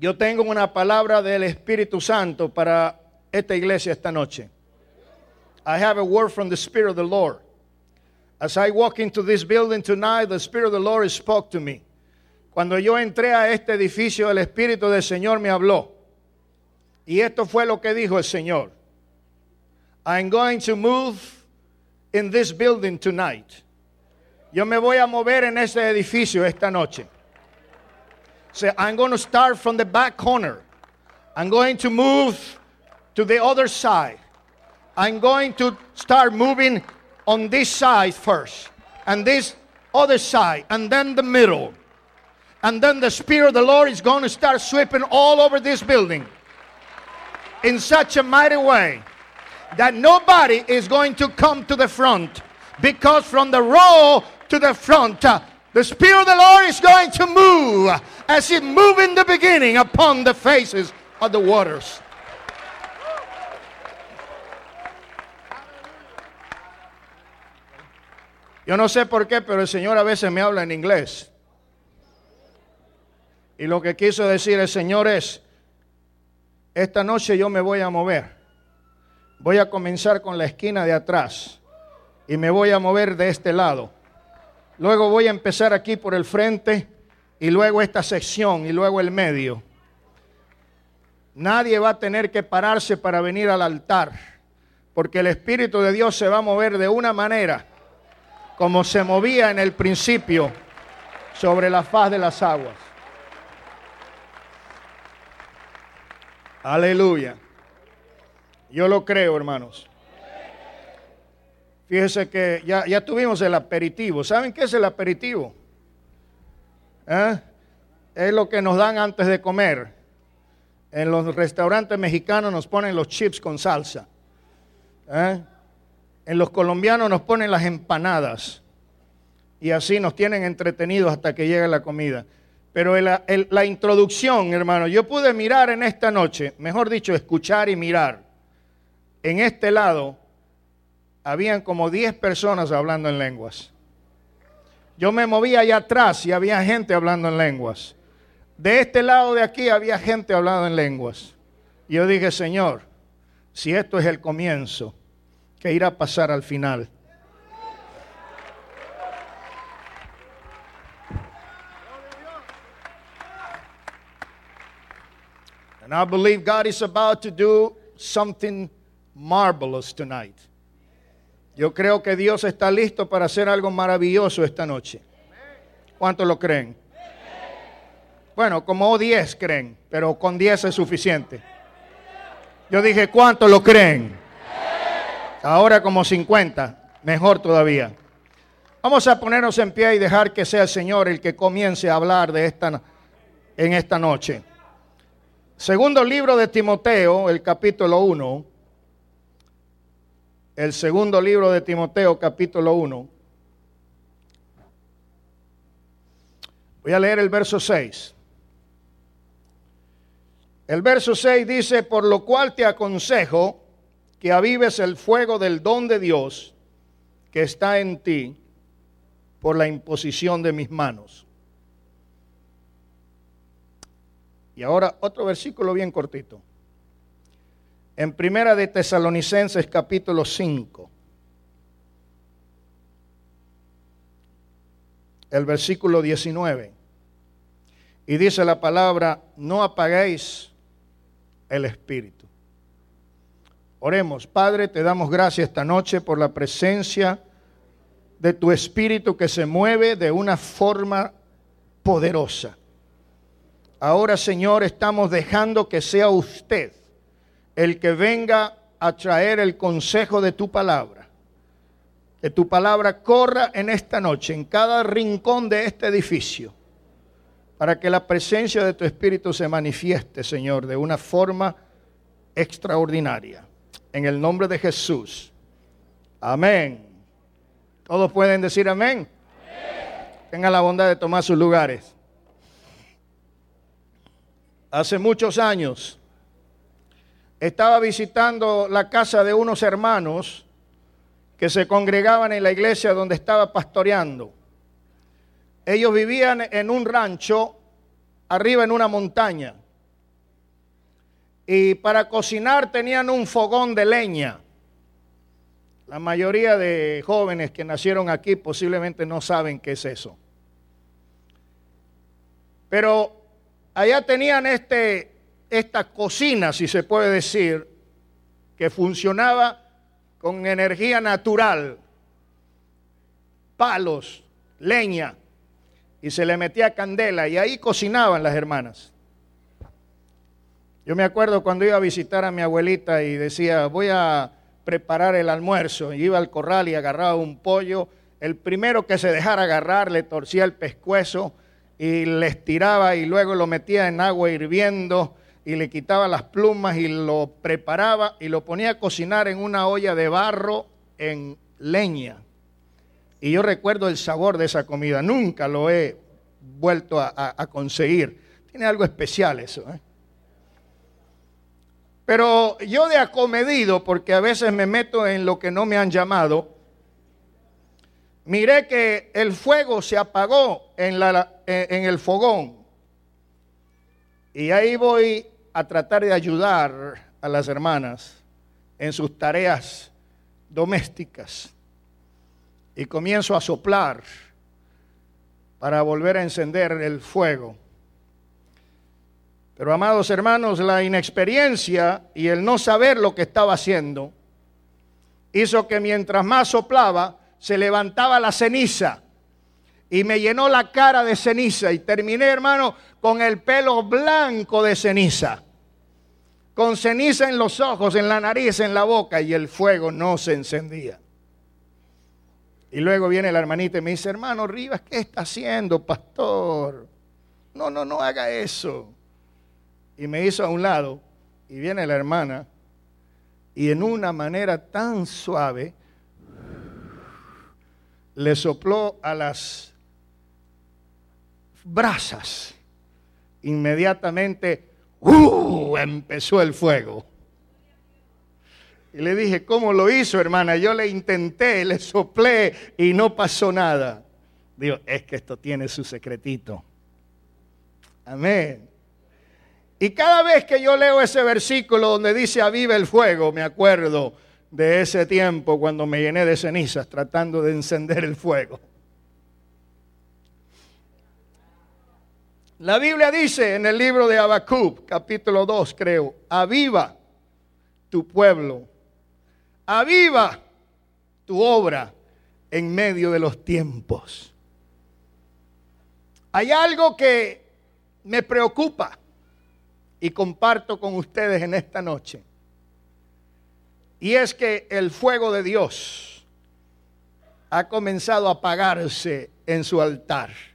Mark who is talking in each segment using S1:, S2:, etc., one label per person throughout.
S1: Yo tengo una palabra del Espíritu Santo para esta iglesia esta noche. I have a word from the Spirit of the Lord. As I walk into this building tonight, the Spirit of the Lord spoke to me. Cuando yo entré a este edificio, el Espíritu del Señor me habló. Y esto fue lo que dijo el Señor. I'm going to move in this building tonight. Yo me voy a mover en este edificio esta noche. So I'm going to start from the back corner. I'm going to move to the other side. I'm going to start moving on this side first, and this other side, and then the middle. And then the Spirit of the Lord is going to start sweeping all over this building in such a mighty way that nobody is going to come to the front because from the row to the front, uh, the Spirit of the Lord is going to move as it moved in the beginning upon the faces of the waters. Yo no sé por qué, pero el Señor a veces me habla en inglés. Y lo que quiso decir el Señor es, esta noche yo me voy a mover. Voy a comenzar con la esquina de atrás y me voy a mover de este lado. Luego voy a empezar aquí por el frente y luego esta sección y luego el medio. Nadie va a tener que pararse para venir al altar, porque el Espíritu de Dios se va a mover de una manera como se movía en el principio sobre la faz de las aguas. Aleluya. Yo lo creo, hermanos. Fíjese que ya, ya tuvimos el aperitivo. ¿Saben qué es el aperitivo? ¿Eh? Es lo que nos dan antes de comer. En los restaurantes mexicanos nos ponen los chips con salsa. ¿Eh? En los colombianos nos ponen las empanadas. Y así nos tienen entretenidos hasta que llegue la comida. Pero la introducción, hermano, yo pude mirar en esta noche, mejor dicho, escuchar y mirar. En este lado habían como 10 personas hablando en lenguas. Yo me movía allá atrás y había gente hablando en lenguas. De este lado de aquí había gente hablando en lenguas. Y yo dije, Señor, si esto es el comienzo, ¿qué irá a pasar al final? And I believe God is about to do something marvelous tonight. Yo creo que Dios está listo para hacer algo maravilloso esta noche. ¿Cuántos lo creen? Bueno, como 10 creen, pero con 10 es suficiente. Yo dije, ¿cuántos lo creen? Ahora como 50, mejor todavía. Vamos a ponernos en pie y dejar que sea el Señor el que comience a hablar de esta en esta noche. Segundo libro de Timoteo, el capítulo 1. El segundo libro de Timoteo, capítulo 1. Voy a leer el verso 6. El verso 6 dice, por lo cual te aconsejo que avives el fuego del don de Dios que está en ti por la imposición de mis manos. Y ahora otro versículo bien cortito. En Primera de Tesalonicenses capítulo 5. El versículo 19. Y dice la palabra, no apaguéis el espíritu. Oremos, Padre, te damos gracias esta noche por la presencia de tu espíritu que se mueve de una forma poderosa. Ahora, Señor, estamos dejando que sea usted el que venga a traer el consejo de tu palabra. Que tu palabra corra en esta noche, en cada rincón de este edificio, para que la presencia de tu Espíritu se manifieste, Señor, de una forma extraordinaria. En el nombre de Jesús. Amén. Todos pueden decir amén. Tengan la bondad de tomar sus lugares hace muchos años, estaba visitando la casa de unos hermanos que se congregaban en la iglesia donde estaba pastoreando. Ellos vivían en un rancho arriba en una montaña y para cocinar tenían un fogón de leña. La mayoría de jóvenes que nacieron aquí posiblemente no saben qué es eso. Pero allá tenían este, esta cocina, si se puede decir, que funcionaba con energía natural, palos, leña, y se le metía candela y ahí cocinaban las hermanas. Yo me acuerdo cuando iba a visitar a mi abuelita y decía, voy a preparar el almuerzo. Y iba al corral y agarraba un pollo. El primero que se dejara agarrar le torcía el pescuezo y le estiraba y luego lo metía en agua hirviendo y le quitaba las plumas y lo preparaba y lo ponía a cocinar en una olla de barro en leña. Y yo recuerdo el sabor de esa comida. Nunca lo he vuelto a, conseguir. Tiene algo especial eso. ¿eh? Pero yo de acomedido, porque a veces me meto en lo que no me han llamado, miré que el fuego se apagó en, la, en el fogón. Y ahí voy a tratar de ayudar a las hermanas en sus tareas domésticas. Y comienzo a soplar para volver a encender el fuego. Pero amados hermanos, la inexperiencia y el no saber lo que estaba haciendo hizo que mientras más soplaba, se levantaba la ceniza y me llenó la cara de ceniza y terminé, hermano, con el pelo blanco de ceniza, con ceniza en los ojos, en la nariz, en la boca y el fuego no se encendía. Y luego viene la hermanita y me dice, hermano Rivas, ¿qué está haciendo, pastor? No, no, no haga eso y me hizo a un lado y viene la hermana y en una manera tan suave le sopló a las brasas. Inmediatamente ¡uh! empezó el fuego. Y le dije, ¿cómo lo hizo, hermana? Yo le intenté, le soplé y no pasó nada. Digo, es que esto tiene su secretito. Amén. Y cada vez que yo leo ese versículo donde dice aviva el fuego, me acuerdo de ese tiempo cuando me llené de cenizas tratando de encender el fuego. La Biblia dice en el libro de Habacuc, capítulo 2, creo, aviva tu pueblo, aviva tu obra en medio de los tiempos. Hay algo que me preocupa y comparto con ustedes en esta noche. Y es que el fuego de Dios ha comenzado a apagarse en su altar.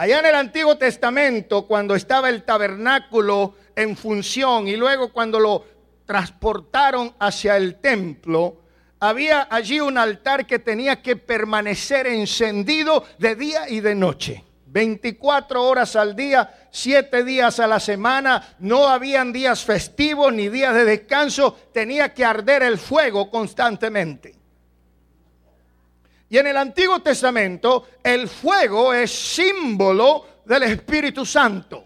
S1: Allá en el Antiguo Testamento, cuando estaba el tabernáculo en función y luego cuando lo transportaron hacia el templo, había allí un altar que tenía que permanecer encendido de día y de noche. 24 horas al día, 7 días a la semana, no habían días festivos ni días de descanso, tenía que arder el fuego constantemente. Y en el Antiguo Testamento el fuego es símbolo del Espíritu Santo.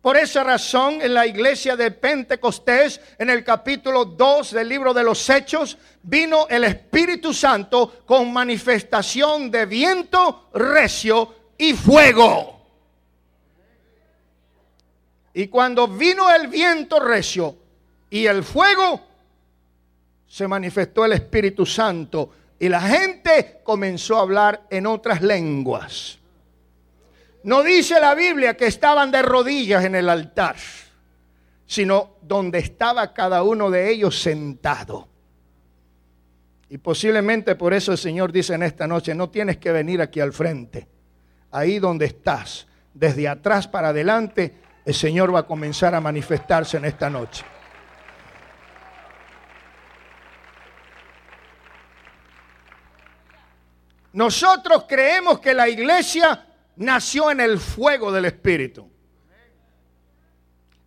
S1: Por esa razón, en la iglesia de Pentecostés, en el capítulo 2 del libro de los Hechos, vino el Espíritu Santo con manifestación de viento recio y fuego. Y cuando vino el viento recio y el fuego, se manifestó el Espíritu Santo y la gente comenzó a hablar en otras lenguas. No dice la Biblia que estaban de rodillas en el altar, sino donde estaba cada uno de ellos sentado. Y posiblemente por eso el Señor dice en esta noche, no tienes que venir aquí al frente. Ahí donde estás, desde atrás para adelante, el Señor va a comenzar a manifestarse en esta noche. Nosotros creemos que la iglesia nació en el fuego del Espíritu.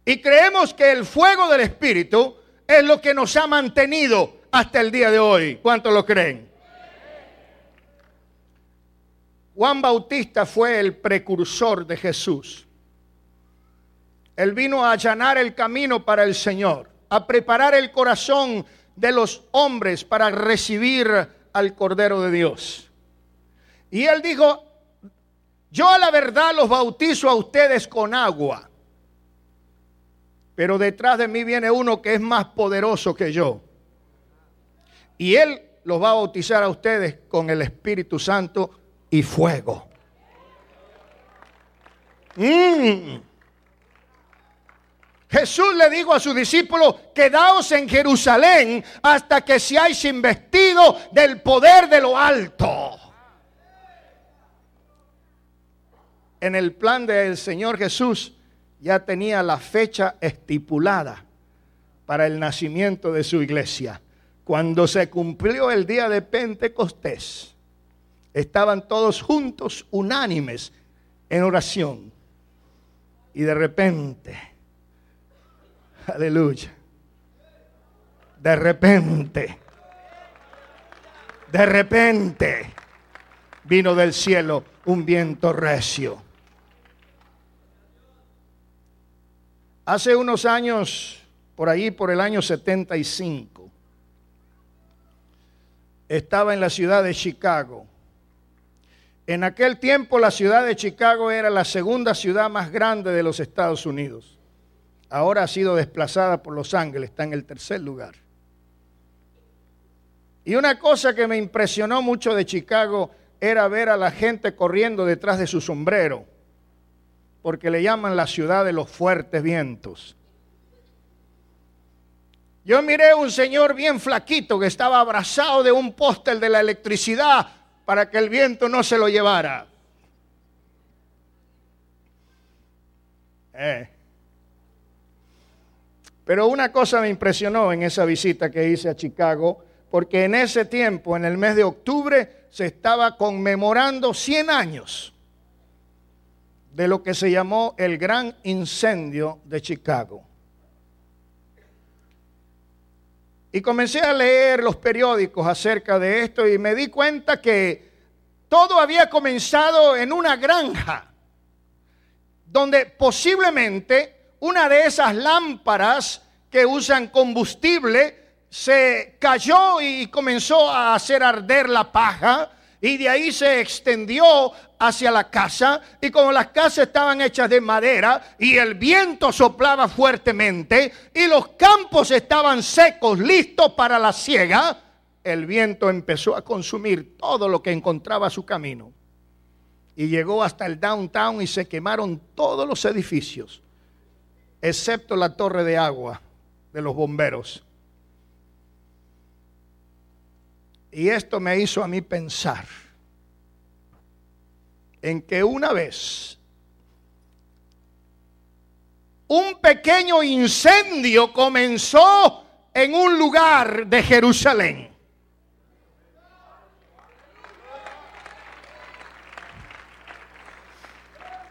S1: Y creemos que el fuego del Espíritu es lo que nos ha mantenido hasta el día de hoy. ¿Cuántos lo creen? Juan Bautista fue el precursor de Jesús. Él vino a allanar el camino para el Señor, a preparar el corazón de los hombres para recibir al Cordero de Dios. Y Él dijo, yo a la verdad los bautizo a ustedes con agua, pero detrás de mí viene uno que es más poderoso que yo. Y Él los va a bautizar a ustedes con el Espíritu Santo y fuego. Mm. Jesús le dijo a sus discípulos, quedaos en Jerusalén hasta que seáis investidos del poder de lo alto. En el plan del Señor Jesús ya tenía la fecha estipulada para el nacimiento de su iglesia. Cuando se cumplió el día de Pentecostés, estaban todos juntos, unánimes, en oración. Y de repente, aleluya, de repente, de repente, vino del cielo un viento recio. Hace unos años, por ahí, por el año 75, estaba en la ciudad de Chicago. En aquel tiempo la ciudad de Chicago era la segunda ciudad más grande de los Estados Unidos. Ahora ha sido desplazada por Los Ángeles, está en el tercer lugar. Y una cosa que me impresionó mucho de Chicago era ver a la gente corriendo detrás de su sombrero, porque le llaman la ciudad de los fuertes vientos. Yo miré un señor bien flaquito que estaba abrazado de un póster de la electricidad para que el viento no se lo llevara. Eh. Pero una cosa me impresionó en esa visita que hice a Chicago, porque en ese tiempo, en el mes de octubre, se estaba conmemorando 100 años de lo que se llamó el gran incendio de Chicago. Y comencé a leer los periódicos acerca de esto y me di cuenta que todo había comenzado en una granja, donde posiblemente una de esas lámparas que usan combustible se cayó y comenzó a hacer arder la paja y de ahí se extendió hacia la casa y como las casas estaban hechas de madera y el viento soplaba fuertemente y los campos estaban secos, listos para la siega, el viento empezó a consumir todo lo que encontraba su camino. Y llegó hasta el downtown y se quemaron todos los edificios, excepto la torre de agua de los bomberos. Y esto me hizo a mí pensar en que una vez un pequeño incendio comenzó en un lugar de Jerusalén.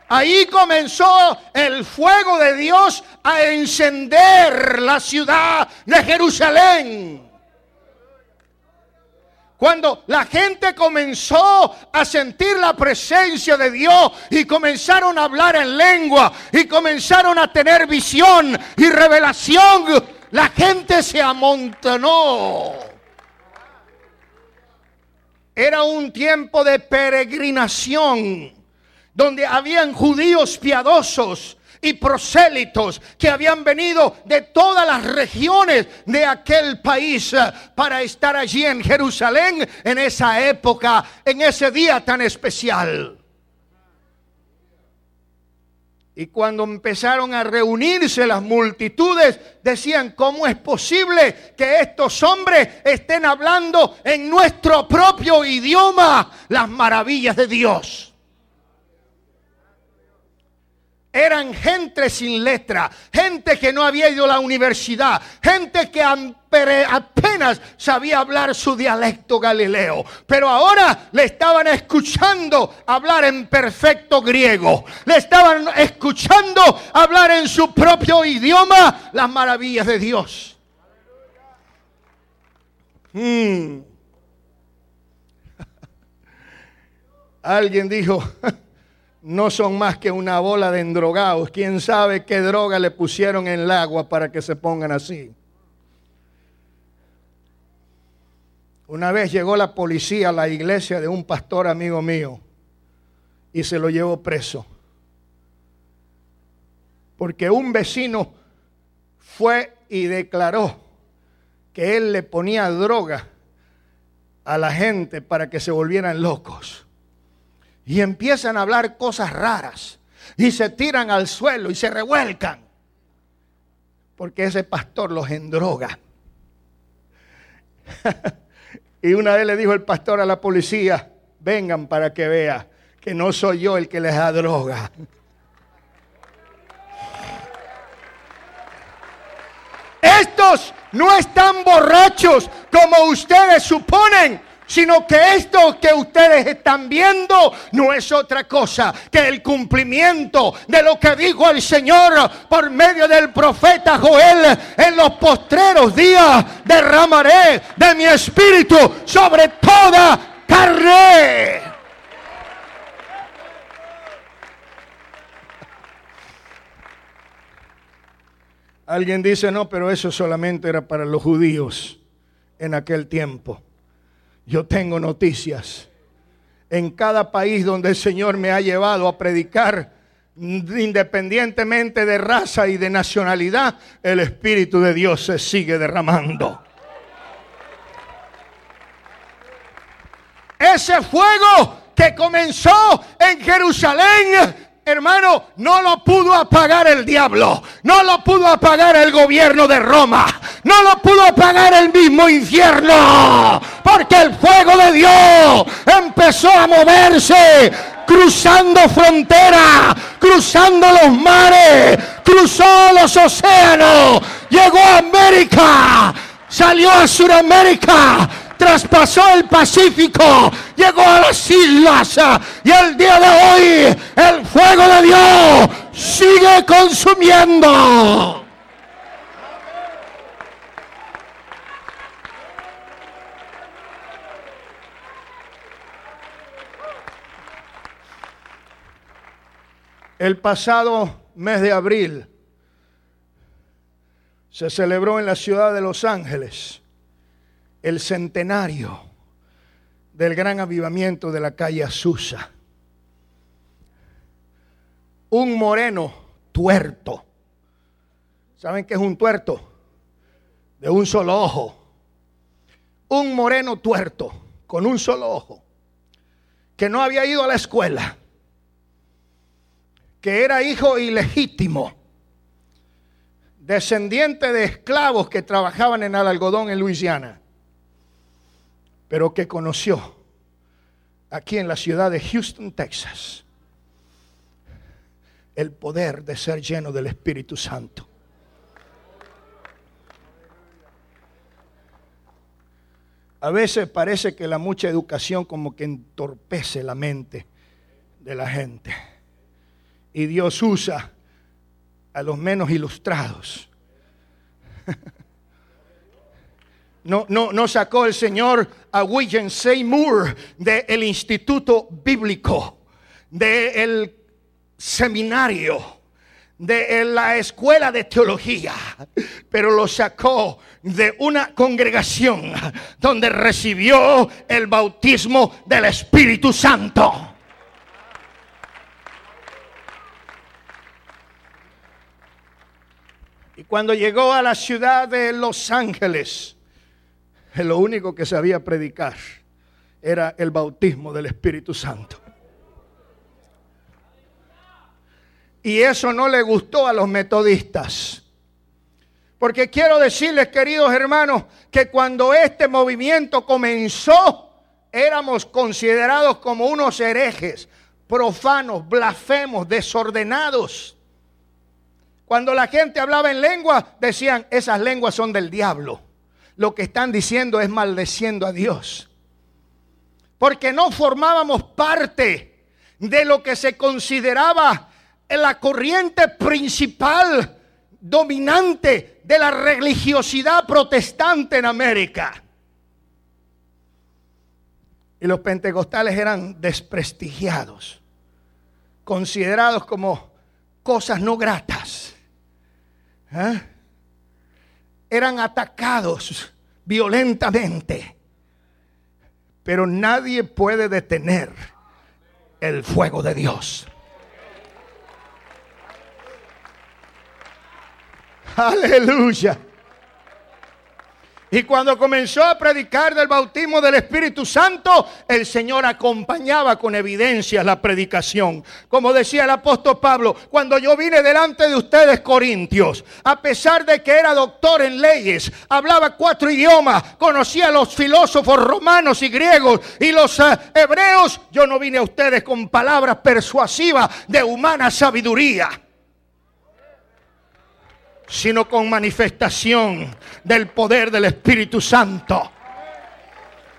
S1: Ahí comenzó el fuego de Dios a encender la ciudad de Jerusalén. Cuando la gente comenzó a sentir la presencia de Dios y comenzaron a hablar en lengua y comenzaron a tener visión y revelación, la gente se amontonó. Era un tiempo de peregrinación donde habían judíos piadosos y prosélitos que habían venido de todas las regiones de aquel país eh, para estar allí en Jerusalén en esa época, en ese día tan especial. Y cuando empezaron a reunirse las multitudes, decían, ¿cómo es posible que estos hombres estén hablando en nuestro propio idioma las maravillas de Dios? Eran gente sin letra, gente que no había ido a la universidad, gente que apenas sabía hablar su dialecto galileo, pero ahora le estaban escuchando hablar en perfecto griego, le estaban escuchando hablar en su propio idioma las maravillas de Dios. Hmm. Alguien dijo, no son más que una bola de endrogados. ¿Quién sabe qué droga le pusieron en el agua para que se pongan así? Una vez llegó la policía a la iglesia de un pastor amigo mío y se lo llevó preso. Porque un vecino fue y declaró que él le ponía droga a la gente para que se volvieran locos. Y empiezan a hablar cosas raras y se tiran al suelo y se revuelcan. Porque ese pastor los endroga. y una vez le dijo el pastor a la policía, vengan para que vea que no soy yo el que les da droga. Estos no están borrachos como ustedes suponen, sino que esto que ustedes están viendo no es otra cosa que el cumplimiento de lo que dijo el Señor por medio del profeta Joel en los postreros días derramaré de mi espíritu sobre toda carne. Alguien dice, no, pero eso solamente era para los judíos en aquel tiempo. Yo tengo noticias. En cada país donde el Señor me ha llevado a predicar, independientemente de raza y de nacionalidad, el Espíritu de Dios se sigue derramando. Ese fuego que comenzó en Jerusalén hermano, no lo pudo apagar el diablo, no lo pudo apagar el gobierno de Roma, no lo pudo apagar el mismo infierno, porque el fuego de Dios empezó a moverse, cruzando fronteras, cruzando los mares, cruzó los océanos, llegó a América, salió a Sudamérica traspasó el Pacífico, llegó a las islas y el día de hoy el fuego de Dios sigue consumiendo. El pasado mes de abril se celebró en la ciudad de Los Ángeles el centenario del gran avivamiento de la calle Azusa. Un moreno tuerto. ¿Saben qué es un tuerto? De un solo ojo. Un moreno tuerto con un solo ojo. Que no había ido a la escuela. Que era hijo ilegítimo. Descendiente de esclavos que trabajaban en el algodón en Luisiana pero que conoció aquí en la ciudad de Houston, Texas, el poder de ser lleno del Espíritu Santo. A veces parece que la mucha educación como que entorpece la mente de la gente. Y Dios usa a los menos ilustrados no, no, no sacó el Señor a William Seymour del Instituto Bíblico, del seminario, de la escuela de teología, pero lo sacó de una congregación donde recibió el bautismo del Espíritu Santo. Y cuando llegó a la ciudad de Los Ángeles, lo único que sabía predicar era el bautismo del Espíritu Santo. Y eso no le gustó a los metodistas. Porque quiero decirles, queridos hermanos, que cuando este movimiento comenzó, éramos considerados como unos herejes, profanos, blasfemos, desordenados. Cuando la gente hablaba en lengua, decían, esas lenguas son del diablo lo que están diciendo es maldeciendo a Dios. Porque no formábamos parte de lo que se consideraba la corriente principal dominante de la religiosidad protestante en América. Y los pentecostales eran desprestigiados. considerados como cosas no gratas. ¿eh? Eran atacados violentamente. Pero nadie puede detener el fuego de Dios. Aleluya. Y cuando comenzó a predicar del bautismo del Espíritu Santo, el Señor acompañaba con evidencias la predicación. Como decía el apóstol Pablo, cuando yo vine delante de ustedes, Corintios, a pesar de que era doctor en leyes, hablaba cuatro idiomas, conocía a los filósofos romanos y griegos y los eh, hebreos, yo no vine a ustedes con palabras persuasivas de humana sabiduría sino con manifestación del poder del Espíritu Santo.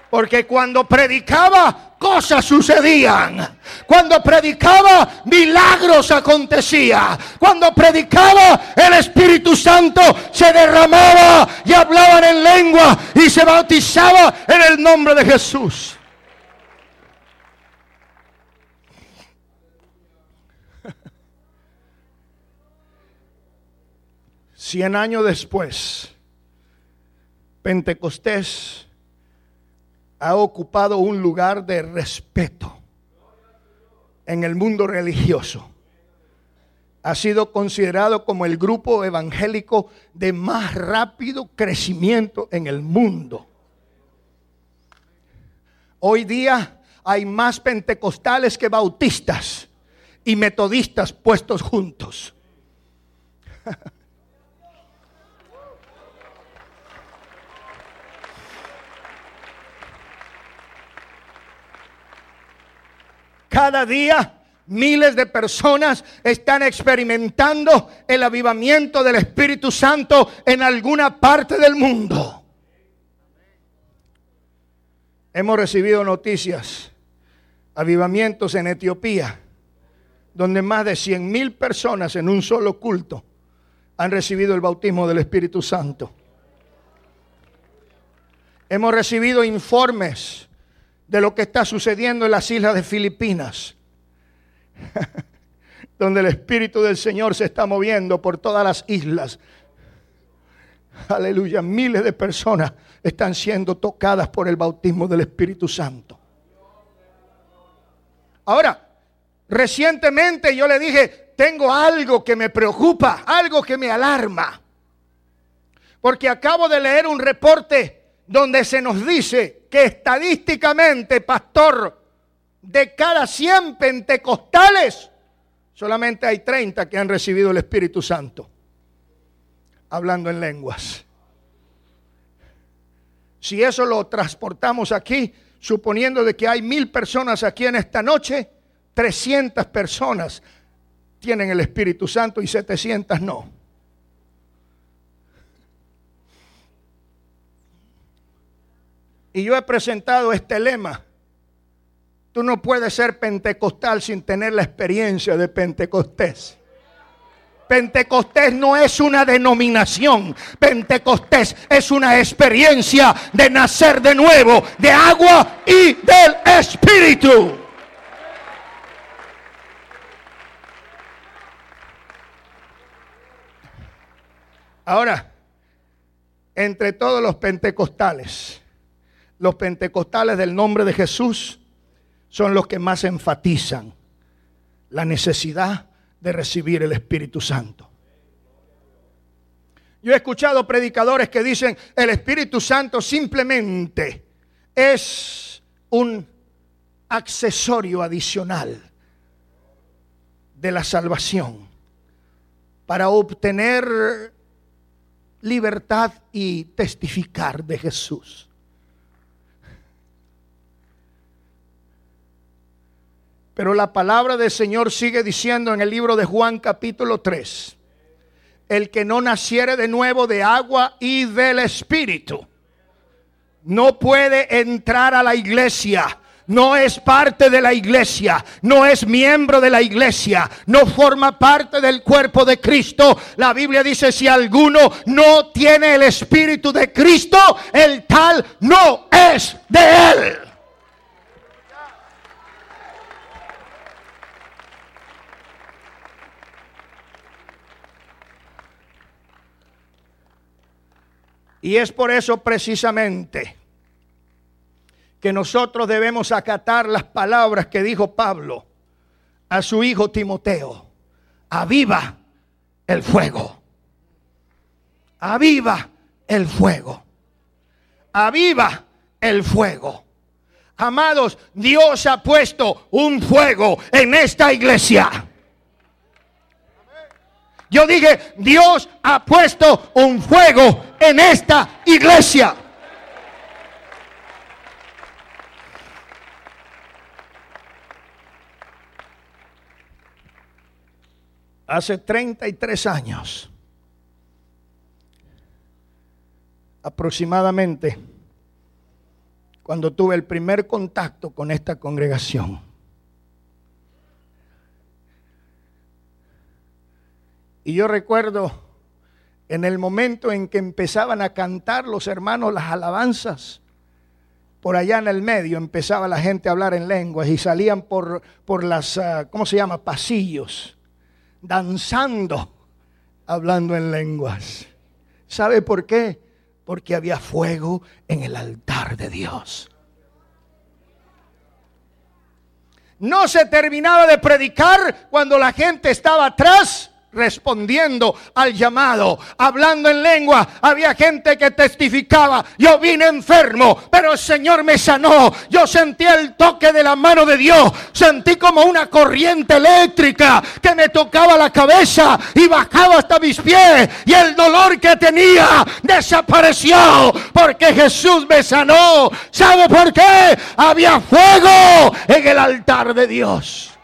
S1: Porque cuando predicaba, cosas sucedían. Cuando predicaba, milagros acontecían. Cuando predicaba, el Espíritu Santo se derramaba y hablaban en lengua y se bautizaba en el nombre de Jesús. Cien años después, Pentecostés ha ocupado un lugar de respeto en el mundo religioso. Ha sido considerado como el grupo evangélico de más rápido crecimiento en el mundo. Hoy día hay más pentecostales que bautistas y metodistas puestos juntos. Cada día miles de personas están experimentando el avivamiento del Espíritu Santo en alguna parte del mundo. Hemos recibido noticias, avivamientos en Etiopía, donde más de 100 mil personas en un solo culto han recibido el bautismo del Espíritu Santo. Hemos recibido informes de lo que está sucediendo en las islas de Filipinas, donde el Espíritu del Señor se está moviendo por todas las islas. Aleluya, miles de personas están siendo tocadas por el bautismo del Espíritu Santo. Ahora, recientemente yo le dije, tengo algo que me preocupa, algo que me alarma, porque acabo de leer un reporte donde se nos dice que estadísticamente, pastor, de cada 100 pentecostales, solamente hay 30 que han recibido el Espíritu Santo, hablando en lenguas. Si eso lo transportamos aquí, suponiendo de que hay mil personas aquí en esta noche, 300 personas tienen el Espíritu Santo y 700 no. Y yo he presentado este lema. Tú no puedes ser pentecostal sin tener la experiencia de Pentecostés. Pentecostés no es una denominación. Pentecostés es una experiencia de nacer de nuevo, de agua y del Espíritu. Ahora, entre todos los pentecostales, los pentecostales del nombre de Jesús son los que más enfatizan la necesidad de recibir el Espíritu Santo. Yo he escuchado predicadores que dicen el Espíritu Santo simplemente es un accesorio adicional de la salvación para obtener libertad y testificar de Jesús. Pero la palabra del Señor sigue diciendo en el libro de Juan capítulo 3, el que no naciere de nuevo de agua y del Espíritu, no puede entrar a la iglesia. No es parte de la iglesia, no es miembro de la iglesia, no forma parte del cuerpo de Cristo. La Biblia dice, si alguno no tiene el Espíritu de Cristo, el tal no es de él. Y es por eso precisamente que nosotros debemos acatar las palabras que dijo Pablo a su hijo Timoteo. Aviva el fuego. Aviva el fuego. Aviva el fuego. Amados, Dios ha puesto un fuego en esta iglesia. Yo dije, Dios ha puesto un fuego en esta iglesia. Hace 33 años, aproximadamente, cuando tuve el primer contacto con esta congregación. Y yo recuerdo en el momento en que empezaban a cantar los hermanos las alabanzas, por allá en el medio empezaba la gente a hablar en lenguas y salían por, por las, ah, ¿cómo se llama?, pasillos, danzando, hablando en lenguas. ¿Sabe por qué? Porque había fuego en el altar de Dios. No se terminaba de predicar cuando la gente estaba atrás respondiendo al llamado, hablando en lengua. Había gente que testificaba, yo vine enfermo, pero el Señor me sanó. Yo sentí el toque de la mano de Dios, sentí como una corriente eléctrica que me tocaba la cabeza y bajaba hasta mis pies y el dolor que tenía desapareció porque Jesús me sanó. ¿Sabe por qué? Había fuego en el altar de Dios.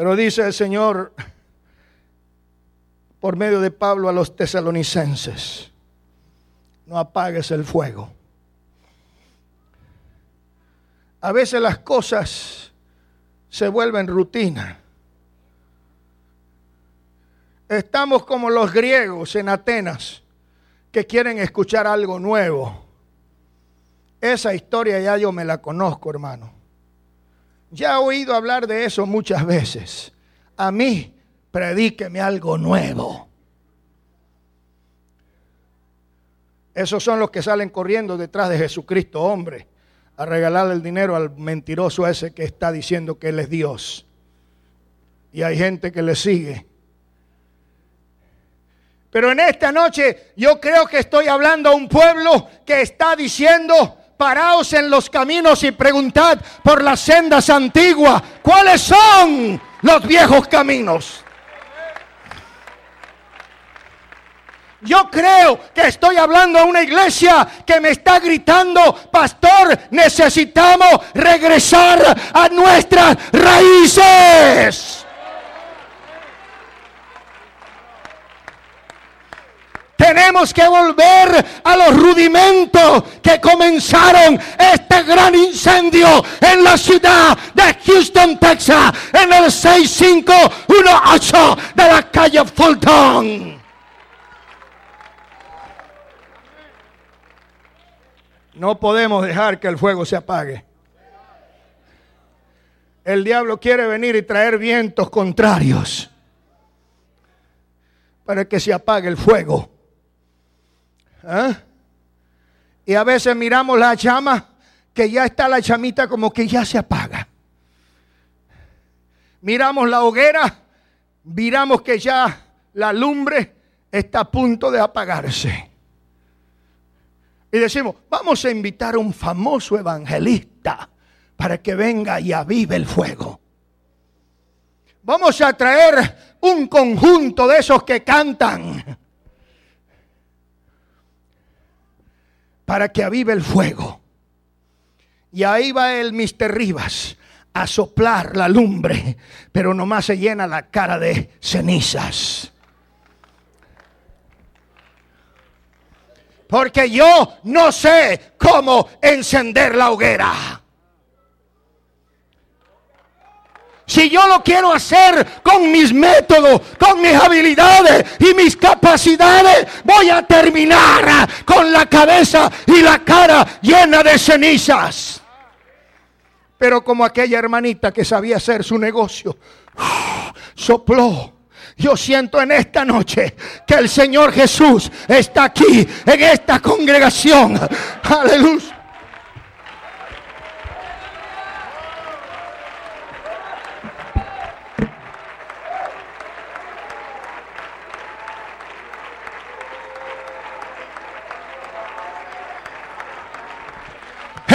S1: Pero dice el Señor por medio de Pablo a los tesalonicenses, no apagues el fuego. A veces las cosas se vuelven rutina. Estamos como los griegos en Atenas que quieren escuchar algo nuevo. Esa historia ya yo me la conozco, hermano. Ya he oído hablar de eso muchas veces. A mí, predíqueme algo nuevo. Esos son los que salen corriendo detrás de Jesucristo, hombre, a regalarle el dinero al mentiroso ese que está diciendo que Él es Dios. Y hay gente que le sigue. Pero en esta noche yo creo que estoy hablando a un pueblo que está diciendo, paraos en los caminos y preguntad por las sendas antiguas, ¿cuáles son los viejos caminos? Yo creo que estoy hablando a una iglesia que me está gritando, pastor, necesitamos regresar a nuestras raíces. Tenemos que volver a los rudimentos que comenzaron este gran incendio en la ciudad de Houston, Texas, en el 6518 de la calle Fulton. No podemos dejar que el fuego se apague. El diablo quiere venir y traer vientos contrarios para que se apague el fuego. ¿Ah? Y a veces miramos la llama, que ya está la chamita como que ya se apaga. Miramos la hoguera, miramos que ya la lumbre está a punto de apagarse. Y decimos, vamos a invitar a un famoso evangelista para que venga y avive el fuego. Vamos a traer un conjunto de esos que cantan para que avive el fuego. Y ahí va el Mister Rivas a soplar la lumbre, pero nomás se llena la cara de cenizas. Porque yo no sé cómo encender la hoguera. Si yo lo quiero hacer con mis métodos, con mis habilidades y mis capacidades, voy a terminar con la cabeza y la cara llena de cenizas. Pero como aquella hermanita que sabía hacer su negocio, sopló. Yo siento en esta noche que el Señor Jesús está aquí, en esta congregación. Aleluya.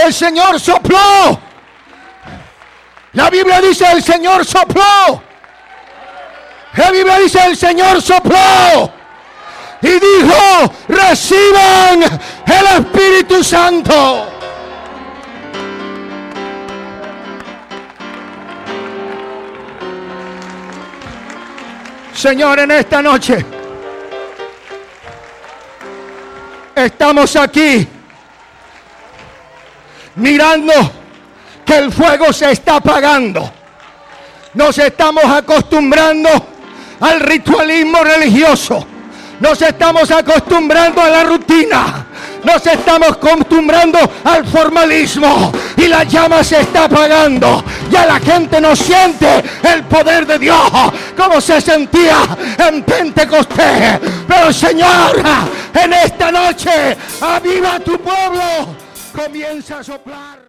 S1: El Señor sopló. La Biblia dice el Señor sopló. La Biblia dice el Señor sopló. Y dijo, reciban el Espíritu Santo. Señor, en esta noche estamos aquí mirando que el fuego se está apagando. Nos estamos acostumbrando al ritualismo religioso. Nos estamos acostumbrando a la rutina. Nos estamos acostumbrando al formalismo. Y la llama se está apagando. Ya la gente no siente el poder de Dios como se sentía en Pentecostés. Pero Señor, en esta noche, aviva tu pueblo. Comienza a soplar.